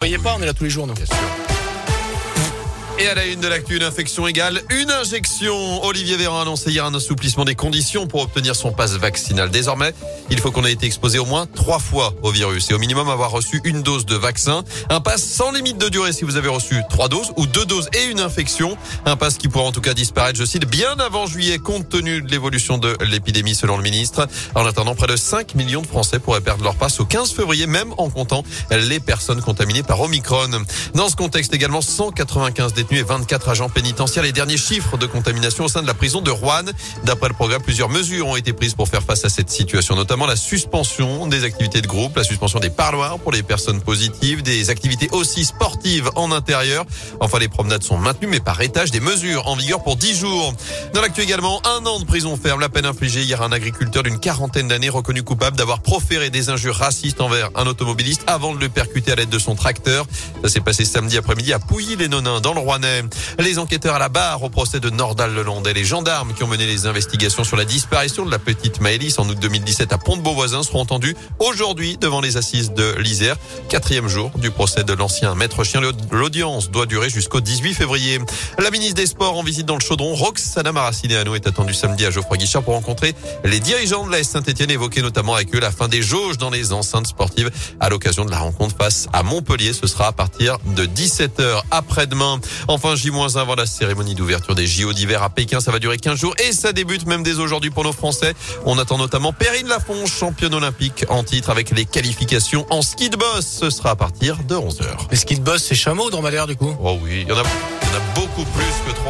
voyez pas, on est là tous les jours, nous. Bien sûr. Et à la une de l'actu, une infection égale une injection. Olivier Véran a annoncé hier un assouplissement des conditions pour obtenir son passe vaccinal. Désormais, il faut qu'on ait été exposé au moins trois fois au virus et au minimum avoir reçu une dose de vaccin. Un passe sans limite de durée si vous avez reçu trois doses ou deux doses et une infection. Un passe qui pourra en tout cas disparaître, je cite, bien avant juillet compte tenu de l'évolution de l'épidémie selon le ministre. En attendant, près de 5 millions de Français pourraient perdre leur passe au 15 février, même en comptant les personnes contaminées par Omicron. Dans ce contexte également, 195 détenus et 24 agents pénitentiaires. Les derniers chiffres de contamination au sein de la prison de Rouen. D'après le programme, plusieurs mesures ont été prises pour faire face à cette situation, notamment la suspension des activités de groupe, la suspension des parloirs pour les personnes positives, des activités aussi sportives en intérieur. Enfin, les promenades sont maintenues, mais par étage, des mesures en vigueur pour 10 jours. Dans l'actu également, un an de prison ferme, la peine infligée hier à un agriculteur d'une quarantaine d'années reconnu coupable d'avoir proféré des injures racistes envers un automobiliste avant de le percuter à l'aide de son tracteur. Ça s'est passé samedi après-midi à Pouilly-les-Nonins, dans le Les enquêteurs à la barre au procès de Nordal Leland et les gendarmes qui ont mené les investigations sur la disparition de la petite Maëlys en août 2017 à Pont-de-Beauvoisin seront entendus aujourd'hui devant les assises de l'Isère. Quatrième jour du procès de l'ancien maître chien. L'audience doit durer jusqu'au 18 février. La ministre des Sports en visite dans le chaudron, Roxana Maracineanu est attendue samedi à Geoffroy Guichard pour rencontrer les dirigeants de la Saint-Etienne évoquer notamment avec eux la fin des jauges dans les enceintes sportives à l'occasion de la rencontre face à Montpellier. Ce sera à partir de 17h après-demain. Enfin, J-1 avant la cérémonie d'ouverture des JO d'hiver à Pékin. Ça va durer 15 jours et ça débute même dès aujourd'hui pour nos Français. On attend notamment Perrine Lafont, championne olympique en titre avec les qualifications en ski de boss. Ce sera à partir de 11h. Les ski de boss, c'est chameau dans Malheur, du coup Oh oui, il y en a, il y en a beaucoup plus que trois.